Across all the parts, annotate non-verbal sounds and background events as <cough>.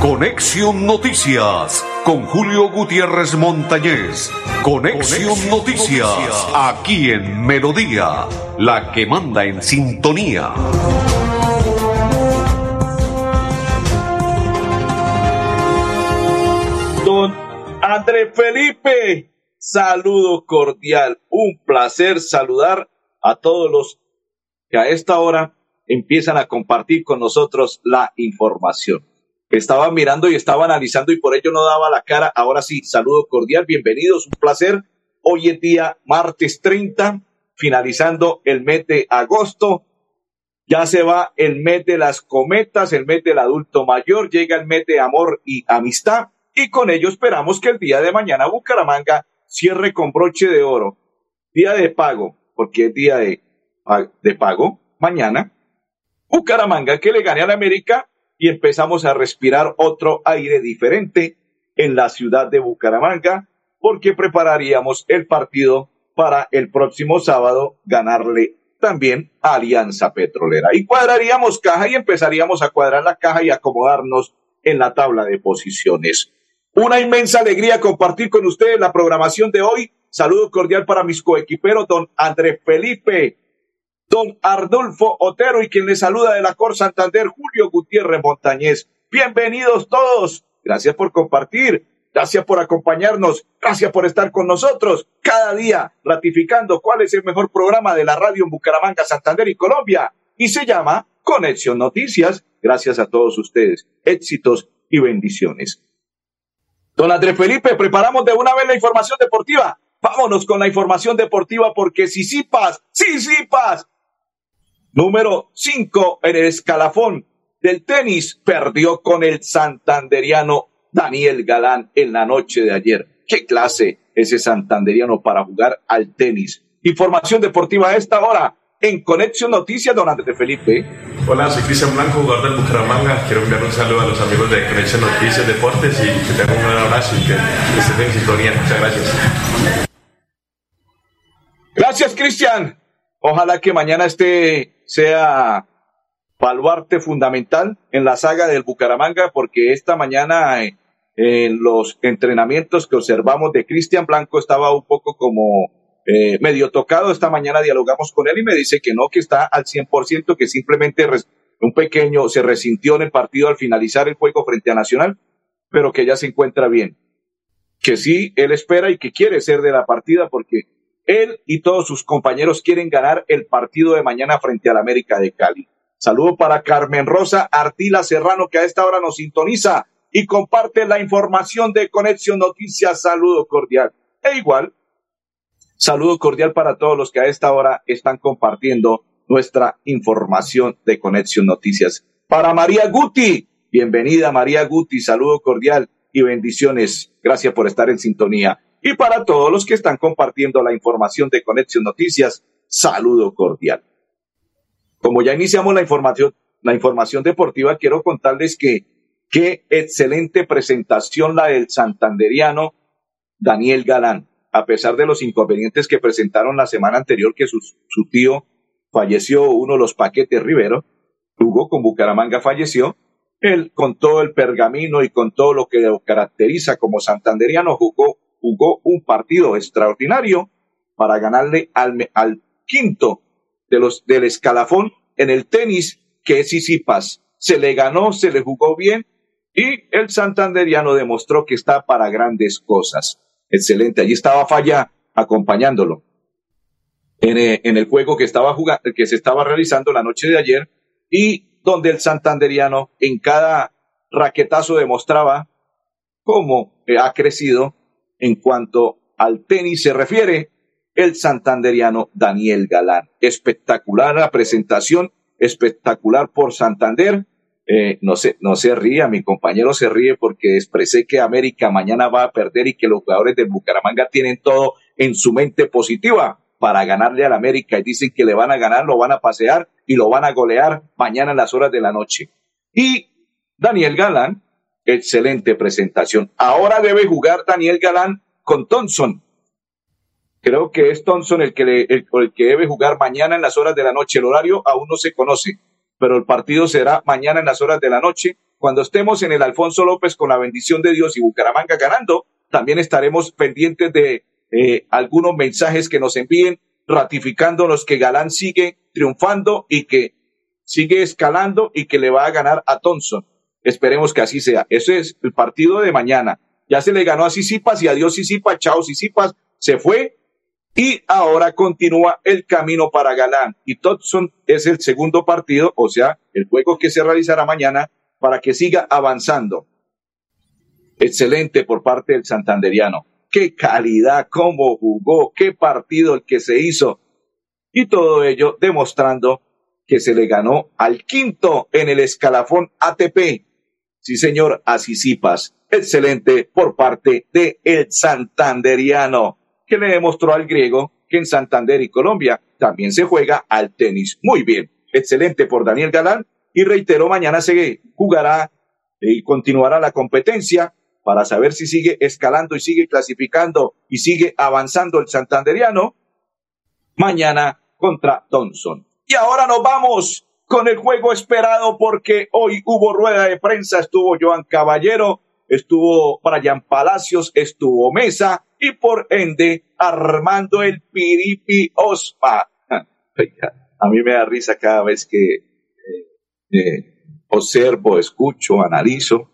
Conexión Noticias con Julio Gutiérrez Montañez. Conexión, Noticias, aquí en Melodía, la que manda en sintonía. Don André Felipe, saludo cordial, un placer saludar a todos los que a esta hora empiezan a compartir con nosotros la información estaba mirando y estaba analizando y por ello no daba la cara. Ahora sí, saludo cordial, bienvenidos, un placer. Hoy es día martes 30, finalizando el mes de agosto. Ya se va el mes de las cometas, el mes del adulto mayor, llega el mes de amor y amistad y con ello esperamos que el día de mañana Bucaramanga cierre con broche de oro. Día de pago, porque es día de, de pago, mañana. Bucaramanga que le gane a la América y empezamos a respirar otro aire diferente en la ciudad de Bucaramanga porque prepararíamos el partido para el próximo sábado ganarle también a Alianza Petrolera. Y cuadraríamos caja y empezaríamos a cuadrar la caja y acomodarnos en la tabla de posiciones. Una inmensa alegría compartir con ustedes la programación de hoy. Saludo cordial para mis coequiperos, don Andrés Felipe don Ardolfo Otero y quien le saluda de la Cor Santander, Julio Gutiérrez Montañez. Bienvenidos todos. Gracias por compartir. Gracias por acompañarnos. Gracias por estar con nosotros cada día ratificando cuál es el mejor programa de la radio en Bucaramanga, Santander y Colombia. Y se llama Conexión Noticias. Gracias a todos ustedes. Éxitos y bendiciones. Don Andrés Felipe, preparamos de una vez la información deportiva. Vámonos con la información deportiva porque sí, paz Número 5 en el escalafón del tenis perdió con el santanderiano Daniel Galán en la noche de ayer. ¿Qué clase ese santanderiano para jugar al tenis? Información deportiva a esta hora en Conexión Noticias, don Andrés Felipe. Hola, soy Cristian Blanco, jugador del Bucaramanga. Quiero enviar un saludo a los amigos de Conexión Noticias Deportes y que tengan un gran abrazo y que estén en sintonía. Muchas gracias. Gracias, Cristian. Ojalá que mañana este sea baluarte fundamental en la saga del Bucaramanga, porque esta mañana eh, en los entrenamientos que observamos de Cristian Blanco estaba un poco como eh, medio tocado. Esta mañana dialogamos con él y me dice que no, que está al 100%, que simplemente un pequeño se resintió en el partido al finalizar el juego frente a Nacional, pero que ya se encuentra bien. Que sí, él espera y que quiere ser de la partida porque él y todos sus compañeros quieren ganar el partido de mañana frente al América de Cali. Saludo para Carmen Rosa Artila Serrano, que a esta hora nos sintoniza y comparte la información de Conexión Noticias. Saludo cordial. E igual, saludo cordial para todos los que a esta hora están compartiendo nuestra información de Conexión Noticias. Para María Guti, bienvenida María Guti, saludo cordial y bendiciones. Gracias por estar en sintonía. Y para todos los que están compartiendo la información de Conexión Noticias, saludo cordial. Como ya iniciamos la información, la información deportiva, quiero contarles que qué excelente presentación la del santanderiano Daniel Galán. A pesar de los inconvenientes que presentaron la semana anterior que su, su tío falleció, uno de los paquetes Rivero, jugó con Bucaramanga, falleció, él con todo el pergamino y con todo lo que lo caracteriza como santanderiano jugó jugó un partido extraordinario para ganarle al, al quinto de los, del escalafón en el tenis, que es Isipas. Se le ganó, se le jugó bien y el santanderiano demostró que está para grandes cosas. Excelente. Allí estaba Falla acompañándolo en, eh, en el juego que estaba jugando, que se estaba realizando la noche de ayer y donde el santanderiano en cada raquetazo demostraba cómo ha crecido en cuanto al tenis se refiere, el santanderiano Daniel Galán. Espectacular la presentación, espectacular por Santander. Eh, no se, no se ría, mi compañero se ríe porque expresé que América mañana va a perder y que los jugadores de Bucaramanga tienen todo en su mente positiva para ganarle al América y dicen que le van a ganar, lo van a pasear y lo van a golear mañana en las horas de la noche. Y Daniel Galán Excelente presentación. Ahora debe jugar Daniel Galán con Thompson. Creo que es Thompson el que, el, que debe jugar mañana en las horas de la noche. El horario aún no se conoce, pero el partido será mañana en las horas de la noche. Cuando estemos en el Alfonso López con la bendición de Dios y Bucaramanga ganando, también estaremos pendientes de eh, algunos mensajes que nos envíen ratificándonos que Galán sigue triunfando y que sigue escalando y que le va a ganar a Thompson. Esperemos que así sea. Ese es el partido de mañana. Ya se le ganó a Sisipas y adiós Sisipas, chao Sisipas, se fue y ahora continúa el camino para Galán. Y Thompson es el segundo partido, o sea, el juego que se realizará mañana para que siga avanzando. Excelente por parte del santanderiano. Qué calidad, cómo jugó, qué partido el que se hizo. Y todo ello demostrando que se le ganó al quinto en el escalafón ATP. Sí, señor, así Excelente por parte de el santanderiano que le demostró al griego que en Santander y Colombia también se juega al tenis. Muy bien, excelente por Daniel Galán. Y reitero, mañana se jugará y continuará la competencia para saber si sigue escalando y sigue clasificando y sigue avanzando el santanderiano. Mañana contra Thompson. Y ahora nos vamos con el juego esperado porque hoy hubo rueda de prensa, estuvo Joan Caballero, estuvo Brian Palacios, estuvo Mesa y por ende Armando el Piripi Osma. <laughs> A mí me da risa cada vez que eh, eh, observo, escucho, analizo.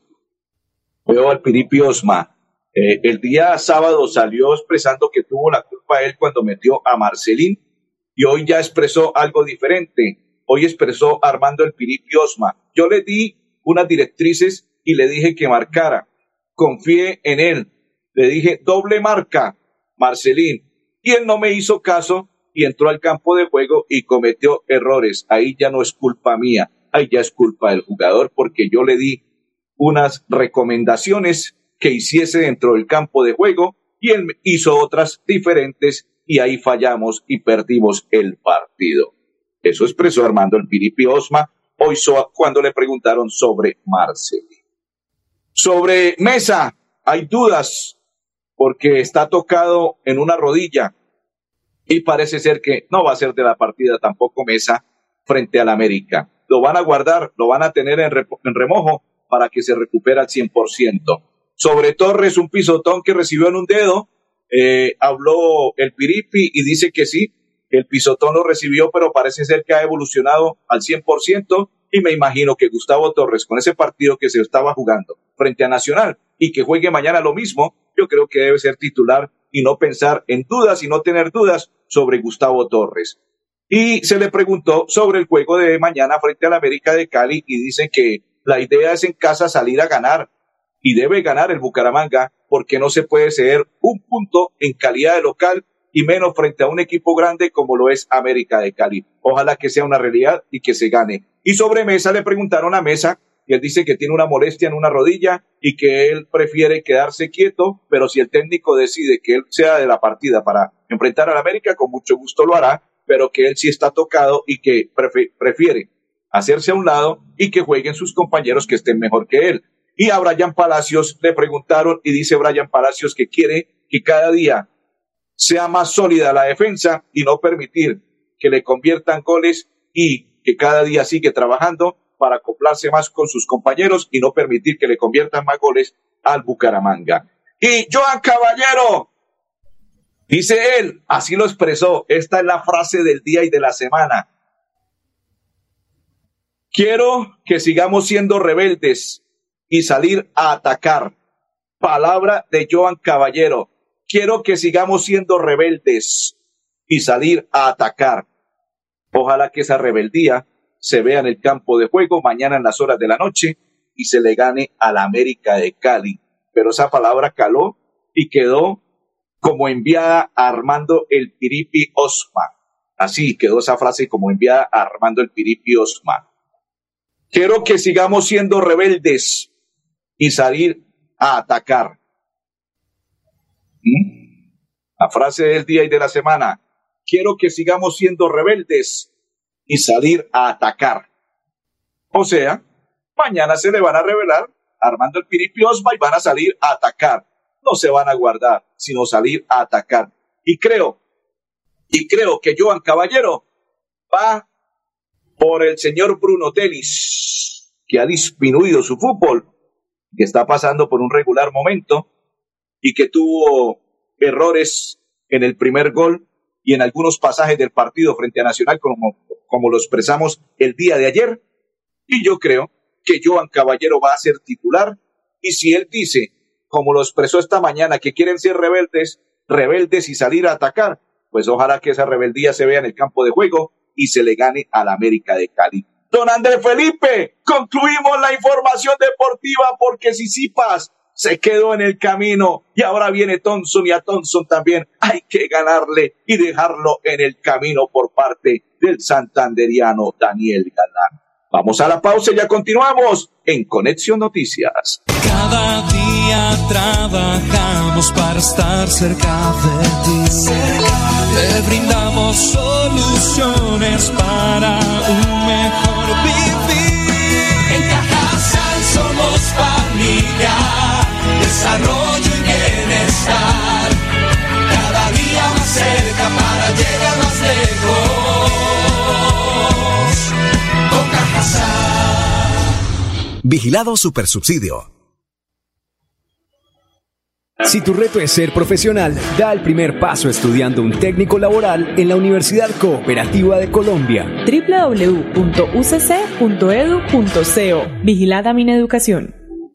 Veo al Piripi Osma. Eh, el día sábado salió expresando que tuvo la culpa él cuando metió a Marcelín y hoy ya expresó algo diferente. Hoy expresó Armando el Piripi Osma. Yo le di unas directrices y le dije que marcara. Confié en él. Le dije doble marca, Marcelín. Y él no me hizo caso y entró al campo de juego y cometió errores. Ahí ya no es culpa mía, ahí ya es culpa del jugador porque yo le di unas recomendaciones que hiciese dentro del campo de juego y él hizo otras diferentes y ahí fallamos y perdimos el partido. Eso expresó Armando el Piripi Osma hoy cuando le preguntaron sobre Marcelín. Sobre Mesa, hay dudas porque está tocado en una rodilla y parece ser que no va a ser de la partida tampoco Mesa frente al América. Lo van a guardar, lo van a tener en, remojo para que se recupere al 100%. Sobre Torres, un pisotón que recibió en un dedo, eh, habló el Piripi y dice que sí, el pisotón lo recibió, pero parece ser que ha evolucionado al 100% y me imagino que Gustavo Torres, con ese partido que se estaba jugando frente a Nacional y que juegue mañana lo mismo, yo creo que debe ser titular y no pensar en dudas y no tener dudas sobre Gustavo Torres. Y se le preguntó sobre el juego de mañana frente al América de Cali y dice que la idea es en casa salir a ganar y debe ganar el Bucaramanga porque no se puede ceder un punto en calidad de local y menos frente a un equipo grande como lo es América de Cali. Ojalá que sea una realidad y que se gane. Y sobre Mesa le preguntaron a Mesa y él dice que tiene una molestia en una rodilla y que él prefiere quedarse quieto, pero si el técnico decide que él sea de la partida para enfrentar al América, con mucho gusto lo hará, pero que él sí está tocado y que prefiere hacerse a un lado y que jueguen sus compañeros que estén mejor que él. Y a Brian Palacios le preguntaron y dice Brian Palacios que quiere que cada día sea más sólida la defensa y no permitir que le conviertan goles y que cada día sigue trabajando para acoplarse más con sus compañeros y no permitir que le conviertan más goles al Bucaramanga. Y Joan Caballero, dice él, así lo expresó, esta es la frase del día y de la semana. Quiero que sigamos siendo rebeldes y salir a atacar. Palabra de Joan Caballero. Quiero que sigamos siendo rebeldes y salir a atacar. Ojalá que esa rebeldía se vea en el campo de juego mañana en las horas de la noche y se le gane a la América de Cali. Pero esa palabra caló y quedó como enviada Armando el Piripi Osman. Así quedó esa frase como enviada Armando el Piripi Osman. Quiero que sigamos siendo rebeldes y salir a atacar. ¿Mm? La frase del día y de la semana. Quiero que sigamos siendo rebeldes y salir a atacar. O sea, mañana se le van a revelar armando el piripiosma y van a salir a atacar. No se van a guardar, sino salir a atacar. Y creo Y creo que Joan Caballero va por el señor Bruno Telis, que ha disminuido su fútbol, que está pasando por un regular momento y que tuvo errores en el primer gol y en algunos pasajes del partido frente a Nacional, como, como lo expresamos el día de ayer. Y yo creo que Joan Caballero va a ser titular. Y si él dice, como lo expresó esta mañana, que quieren ser rebeldes, rebeldes y salir a atacar, pues ojalá que esa rebeldía se vea en el campo de juego y se le gane a la América de Cali. Don Andrés Felipe, concluimos la información deportiva porque Sisipas se quedó en el camino y ahora viene Thompson y a Thompson también hay que ganarle y dejarlo en el camino por parte del santanderiano Daniel Galán. Vamos a la pausa y ya continuamos en Conexión Noticias. Cada día trabajamos para estar cerca de ti. Le brindamos soluciones para un mejor desarrollo y bienestar. Cada día más cerca para llegar más lejos. Con. Vigilado Supersubsidio. Si tu reto es ser profesional, da el primer paso estudiando un técnico laboral en la Universidad Cooperativa de Colombia. www.ucc.edu.co Vigilada Mineducación.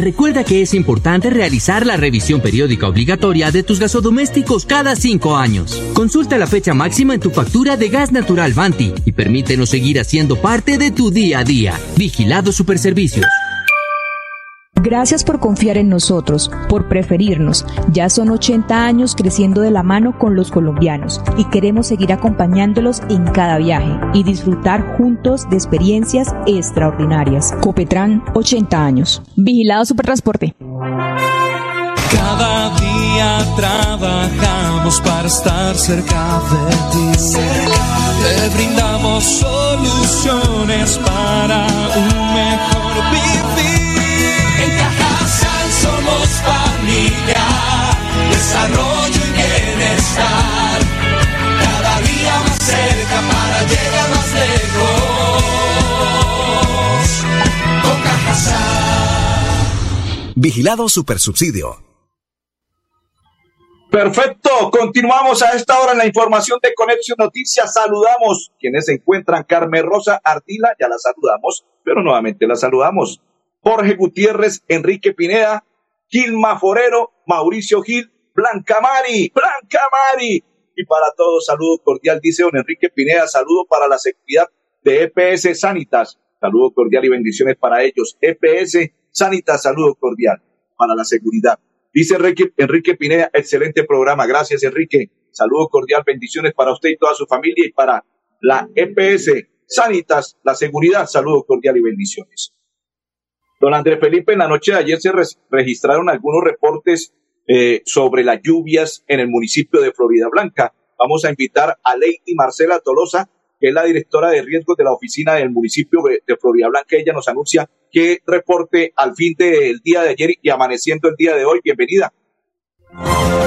Recuerda que es importante realizar la revisión periódica obligatoria de tus gasodomésticos cada cinco años. Consulta la fecha máxima en tu factura de gas natural Vanti y permítenos seguir haciendo parte de tu día a día. Vigilado Superservicios. Gracias por confiar en nosotros, por preferirnos. Ya son 80 años creciendo de la mano con los colombianos y queremos seguir acompañándolos en cada viaje y disfrutar juntos de experiencias extraordinarias. Copetran, 80 años. Vigilado Supertransporte. Cada día trabajamos para estar cerca de ti. Le brindamos soluciones para un mejor vivir. Familia, desarrollo y bienestar. Cada día más cerca para llegar más lejos. Con Cajasal. Vigilado Supersubsidio. Perfecto, continuamos a esta hora en la información de Conexión Noticias. Saludamos quienes se encuentran. Carmen Rosa Ardila, ya la saludamos, pero nuevamente la saludamos. Jorge Gutiérrez, Enrique Pineda, Gilma Forero, Mauricio Gil, Blanca Mari. Y para todos, saludo cordial, dice don Enrique Pineda, saludo para la seguridad de EPS Sanitas. Saludo cordial y bendiciones para ellos. EPS Sanitas, saludo cordial para la seguridad. Dice Enrique, Enrique Pineda, excelente programa. Gracias, Enrique. Saludo cordial, bendiciones para usted y toda su familia y para la EPS Sanitas, la seguridad. Saludo cordial y bendiciones. Don Andrés Felipe, en la noche de ayer se registraron algunos reportes eh, sobre las lluvias en el municipio de Florida Blanca. Vamos a invitar a Lady Marcela Tolosa, que es la directora de riesgos de la oficina del municipio de Florida Blanca. Ella nos anuncia qué reporte al fin del día de ayer y amaneciendo el día de hoy. Bienvenida.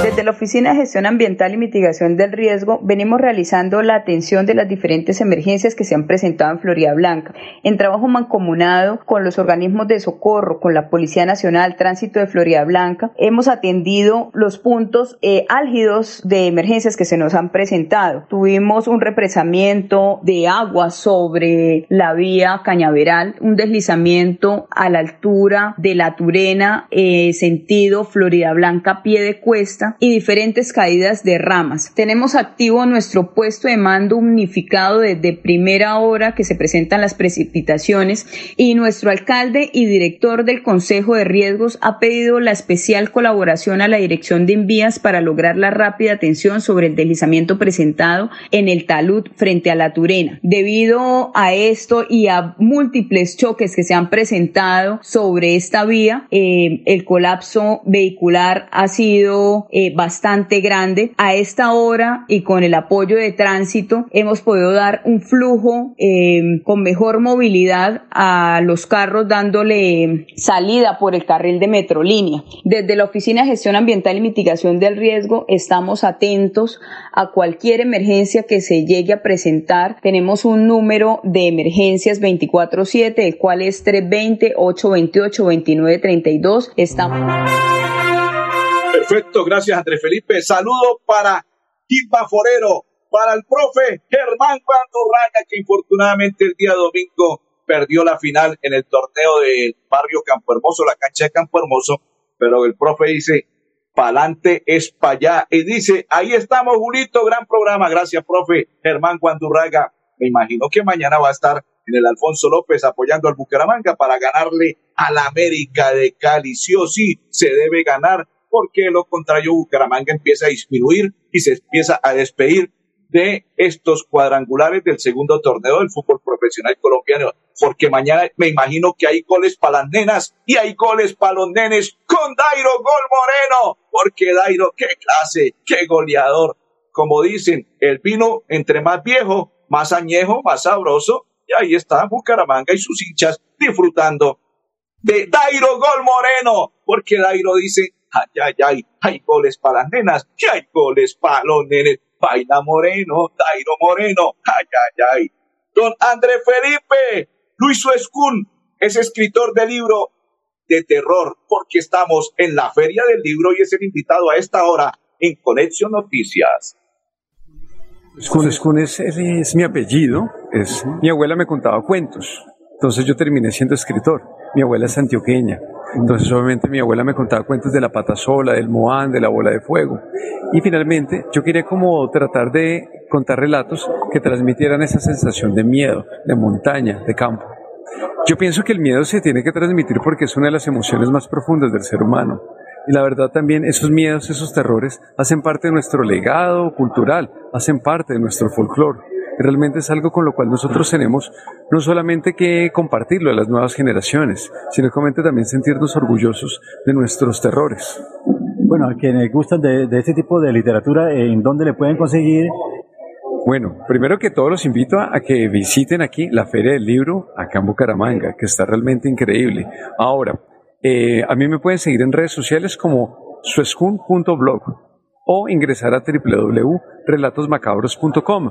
Desde la Oficina de Gestión Ambiental y Mitigación del Riesgo venimos realizando la atención de las diferentes emergencias que se han presentado en Florida Blanca, en trabajo mancomunado con los organismos de socorro, con la Policía Nacional, Tránsito de Florida Blanca. Hemos atendido los puntos eh, álgidos de emergencias que se nos han presentado. Tuvimos un represamiento de agua sobre la vía Cañaveral, un deslizamiento a la altura de la Turena, eh, sentido Florida Blanca, pie de cuesta y diferentes caídas de ramas. Tenemos activo nuestro puesto de mando unificado desde primera hora que se presentan las precipitaciones y nuestro alcalde y director del Consejo de Riesgos ha pedido la especial colaboración a la Dirección de Envías para lograr la rápida atención sobre el deslizamiento presentado en el talud frente a la Turena. Debido a esto y a múltiples choques que se han presentado sobre esta vía, eh, el colapso vehicular ha sido eh, bastante grande. A esta hora y con el apoyo de tránsito hemos podido dar un flujo eh, con mejor movilidad a los carros dándole salida por el carril de Metrolínea. Desde la Oficina de Gestión Ambiental y Mitigación del Riesgo estamos atentos a cualquier emergencia que se llegue a presentar. Tenemos un número de emergencias 24/7, el cual es 320-828-2932. Estamos... Perfecto, gracias Andrés Felipe. Saludo para Kipa Forero, para el profe Germán Raya, que infortunadamente el día domingo perdió la final en el torneo del barrio Campo Hermoso, la cancha de Campo Hermoso, pero el profe dice, pa'lante es para allá. Y dice, ahí estamos, Julito, gran programa. Gracias, profe Germán Guandurraga. Me imagino que mañana va a estar en el Alfonso López apoyando al Bucaramanga para ganarle a la América de Cali. Sí sí, se debe ganar porque lo contrario Bucaramanga empieza a disminuir y se empieza a despedir de estos cuadrangulares del segundo torneo del fútbol profesional colombiano, porque mañana me imagino que hay goles para las nenas y hay goles para los nenes con Dairo Gol Moreno, porque Dairo, qué clase, qué goleador. Como dicen, el vino entre más viejo, más añejo, más sabroso, y ahí está Bucaramanga y sus hinchas disfrutando de Dairo Gol Moreno, porque Dairo dice, ay, ay, ay, hay goles para las nenas y hay goles para los nenes. Baila Moreno, Dairo Moreno, ay, ay, ay. Don André Felipe, Luis Escún es escritor de libro de terror, porque estamos en la Feria del Libro y es el invitado a esta hora en Conexión Noticias. Escún, es, es, mi apellido, es, mi abuela me contaba cuentos, entonces yo terminé siendo escritor. Mi abuela es antioqueña, entonces obviamente mi abuela me contaba cuentos de la pata sola, del moán, de la bola de fuego. Y finalmente yo quería como tratar de contar relatos que transmitieran esa sensación de miedo, de montaña, de campo. Yo pienso que el miedo se tiene que transmitir porque es una de las emociones más profundas del ser humano. Y la verdad también esos miedos, esos terrores hacen parte de nuestro legado cultural, hacen parte de nuestro folclore. Realmente es algo con lo cual nosotros tenemos no solamente que compartirlo a las nuevas generaciones, sino también sentirnos orgullosos de nuestros terrores. Bueno, a quienes gustan de, de este tipo de literatura, ¿en dónde le pueden conseguir? Bueno, primero que todo los invito a, que visiten aquí la Feria del Libro acá en Bucaramanga, que está realmente increíble. Ahora, eh, a mí me pueden seguir en redes sociales como suescun.blog o ingresar a www.relatosmacabros.com.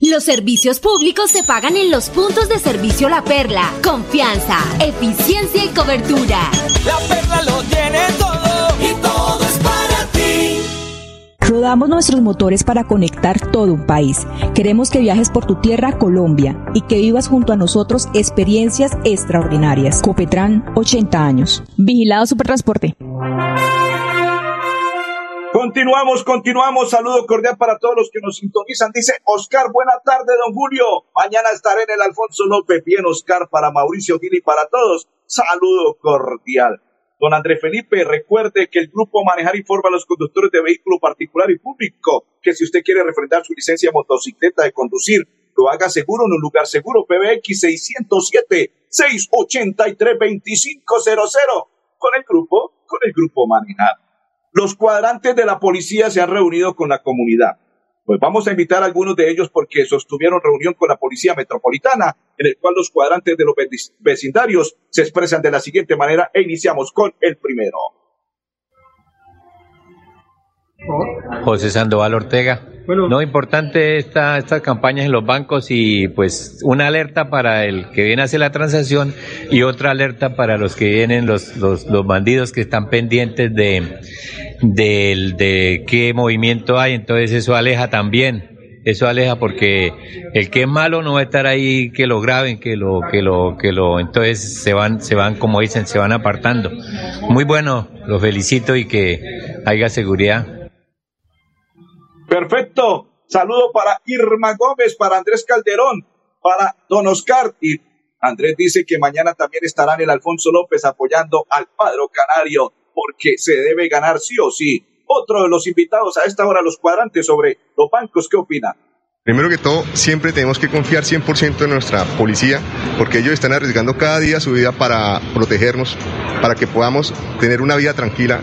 Los servicios públicos se pagan en los puntos de servicio La Perla. Confianza, eficiencia y cobertura. La Perla lo tiene todo y todo es para ti. Rodamos nuestros motores para conectar todo un país. Queremos que viajes por tu tierra, Colombia, y que vivas junto a nosotros experiencias extraordinarias. Copetran, 80 años. Vigilado Supertransporte. Continuamos, continuamos. Saludo cordial para todos los que nos sintonizan. Dice Oscar, buena tarde, don Julio. Mañana estaré en el Alfonso López. Bien, Oscar, para Mauricio Gil para todos. Saludo cordial. Don Andrés Felipe, recuerde que el grupo Manejar informa a los conductores de vehículo particular y público que si usted quiere refrendar su licencia motocicleta de conducir, lo haga seguro en un lugar seguro. PBX 607-683-2500. Con el grupo, con el grupo Manejar. Los cuadrantes de la policía se han reunido con la comunidad. Pues vamos a invitar a algunos de ellos porque sostuvieron reunión con la Policía Metropolitana, en el cual los cuadrantes de los vecindarios se expresan de la siguiente manera e iniciamos con el primero. José Sandoval Ortega. No, importante esta, estas campañas en los bancos y pues una alerta para el que viene a hacer la transacción y otra alerta para los que vienen, los, los, los bandidos que están pendientes de, de, de qué movimiento hay, entonces eso aleja también eso aleja porque el que es malo no va a estar ahí que lo graben, que lo, que lo, que lo, entonces se van, se van, como dicen, se van apartando. Muy bueno, lo felicito y que haya seguridad. Perfecto. Saludo para Irma Gómez, para Andrés Calderón, para Don Oscar. Y Andrés dice que mañana también estarán el Alfonso López apoyando al Padro Canario, porque se debe ganar sí o sí. Otro de los invitados a esta hora, los cuadrantes sobre los bancos, ¿qué opina? Primero que todo, siempre tenemos que confiar 100% en nuestra policía, porque ellos están arriesgando cada día su vida para protegernos, para que podamos tener una vida tranquila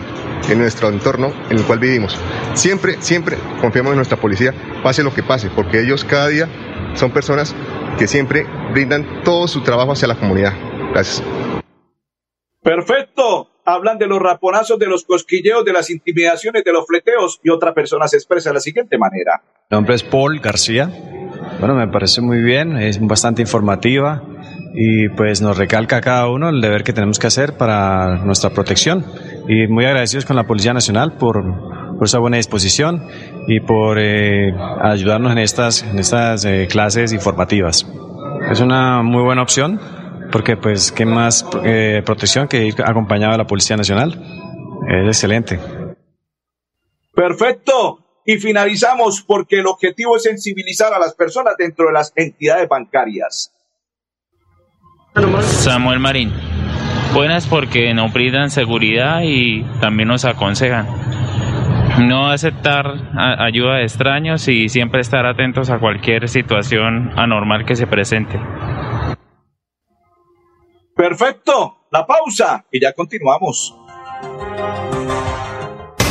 en nuestro entorno en el cual vivimos. Siempre, siempre confiamos en nuestra policía, pase lo que pase, porque ellos cada día son personas que siempre brindan todo su trabajo hacia la comunidad. Gracias. Perfecto. Hablan de los raponazos, de los cosquilleos, de las intimidaciones, de los fleteos y otra persona se expresa de la siguiente manera. Mi nombre es Paul García. Bueno, me parece muy bien, es bastante informativa y pues nos recalca a cada uno el deber que tenemos que hacer para nuestra protección y muy agradecidos con la Policía Nacional por, por esa buena disposición y por eh, ayudarnos en estas, en estas eh, clases informativas. Es una muy buena opción porque pues qué más eh, protección que ir acompañado de la Policía Nacional. Es excelente. Perfecto. Y finalizamos porque el objetivo es sensibilizar a las personas dentro de las entidades bancarias. Samuel Marín. Buenas porque nos brindan seguridad y también nos aconsejan. No aceptar ayuda de extraños y siempre estar atentos a cualquier situación anormal que se presente. Perfecto, la pausa y ya continuamos.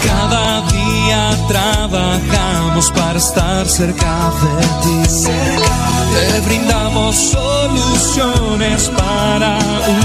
Cada día trabajamos para estar cerca de ti. Te brindamos soluciones para un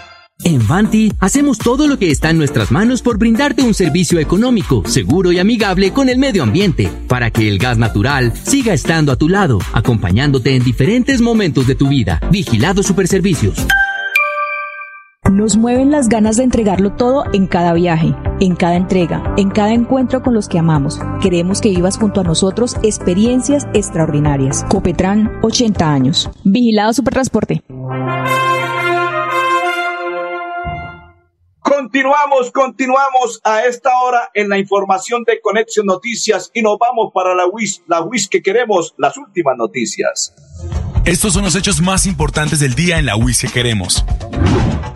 En Vanti hacemos todo lo que está en nuestras manos por brindarte un servicio económico, seguro y amigable con el medio ambiente, para que el gas natural siga estando a tu lado, acompañándote en diferentes momentos de tu vida. Vigilado Superservicios. Nos mueven las ganas de entregarlo todo en cada viaje, en cada entrega, en cada encuentro con los que amamos. Queremos que vivas junto a nosotros experiencias extraordinarias. Copetran, 80 años. Vigilado Supertransporte. Continuamos, continuamos a esta hora en la información de Conexión Noticias y nos vamos para la WIS, la WIS que queremos, las últimas noticias. Estos son los hechos más importantes del día en la WIS que queremos.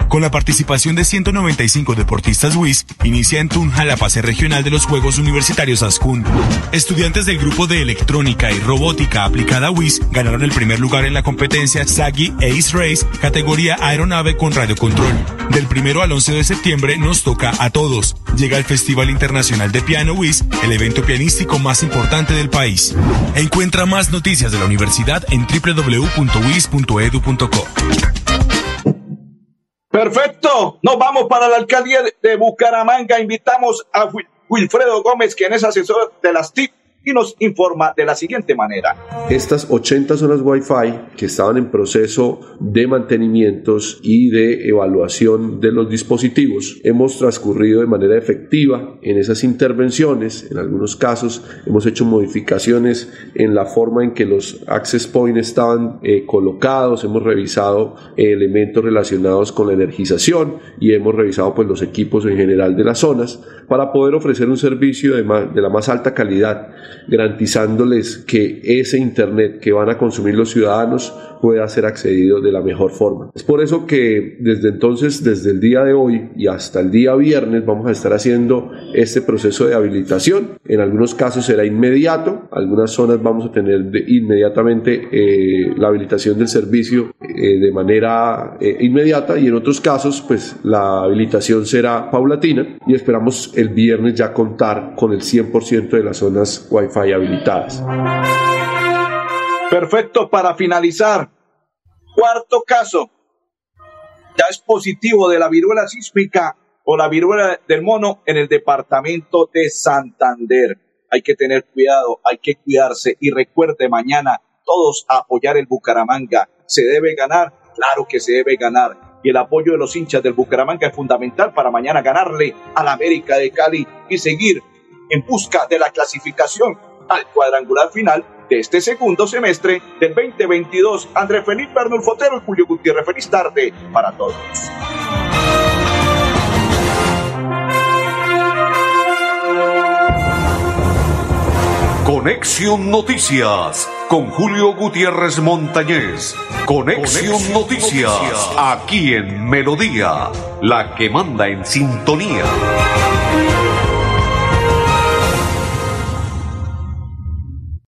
Con la participación de 195 deportistas WIS, inicia en Tunja la fase regional de los Juegos Universitarios ASCUN. Estudiantes del grupo de electrónica y robótica aplicada WIS ganaron el primer lugar en la competencia SAGI Ace Race, categoría aeronave con radiocontrol. Del primero al 11 de septiembre nos toca a todos. Llega el Festival Internacional de Piano WIS, el evento pianístico más importante del país. Encuentra más noticias de la universidad en www.wis.edu.co. Perfecto, nos vamos para la alcaldía de- Bucaramanga. Invitamos a Wi- Wilfredo Gómez, quien es asesor de las TIC y nos informa de la siguiente manera. Estas 80 zonas Wi-Fi que estaban en proceso de mantenimientos y de evaluación de los dispositivos, hemos transcurrido de manera efectiva en esas intervenciones. En algunos casos hemos hecho modificaciones en la forma en que los access points estaban eh, colocados, hemos revisado elementos relacionados con la energización y hemos revisado pues los equipos en general de las zonas para poder ofrecer un servicio de, de la más alta calidad garantizándoles que ese Internet que van a consumir los ciudadanos pueda ser accedido de la mejor forma. Es por eso que desde entonces, desde el día de hoy y hasta el día viernes, vamos a estar haciendo este proceso de habilitación. En algunos casos será inmediato, algunas zonas vamos a tener inmediatamente eh, la habilitación del servicio eh, de manera eh, inmediata y en otros casos, pues la habilitación será paulatina y esperamos el viernes ya contar con el 100% de las zonas Wi-Fi habilitadas. Perfecto, para finalizar, cuarto caso, ya es positivo de la viruela sísmica o la viruela del mono en el departamento de Santander. Hay que tener cuidado, hay que cuidarse y recuerde mañana todos apoyar el Bucaramanga. ¿Se debe ganar? Claro que se debe ganar. Y el apoyo de los hinchas del Bucaramanga es fundamental para mañana ganarle a la América de Cali y seguir en busca de la clasificación al cuadrangular final de este segundo semestre del 2022. André Felipe Arnulfo y Julio Gutiérrez. Feliz tarde para todos. Conexión Noticias con Julio Gutiérrez Montañez. Conexión, Noticias, aquí en Melodía, la que manda en sintonía.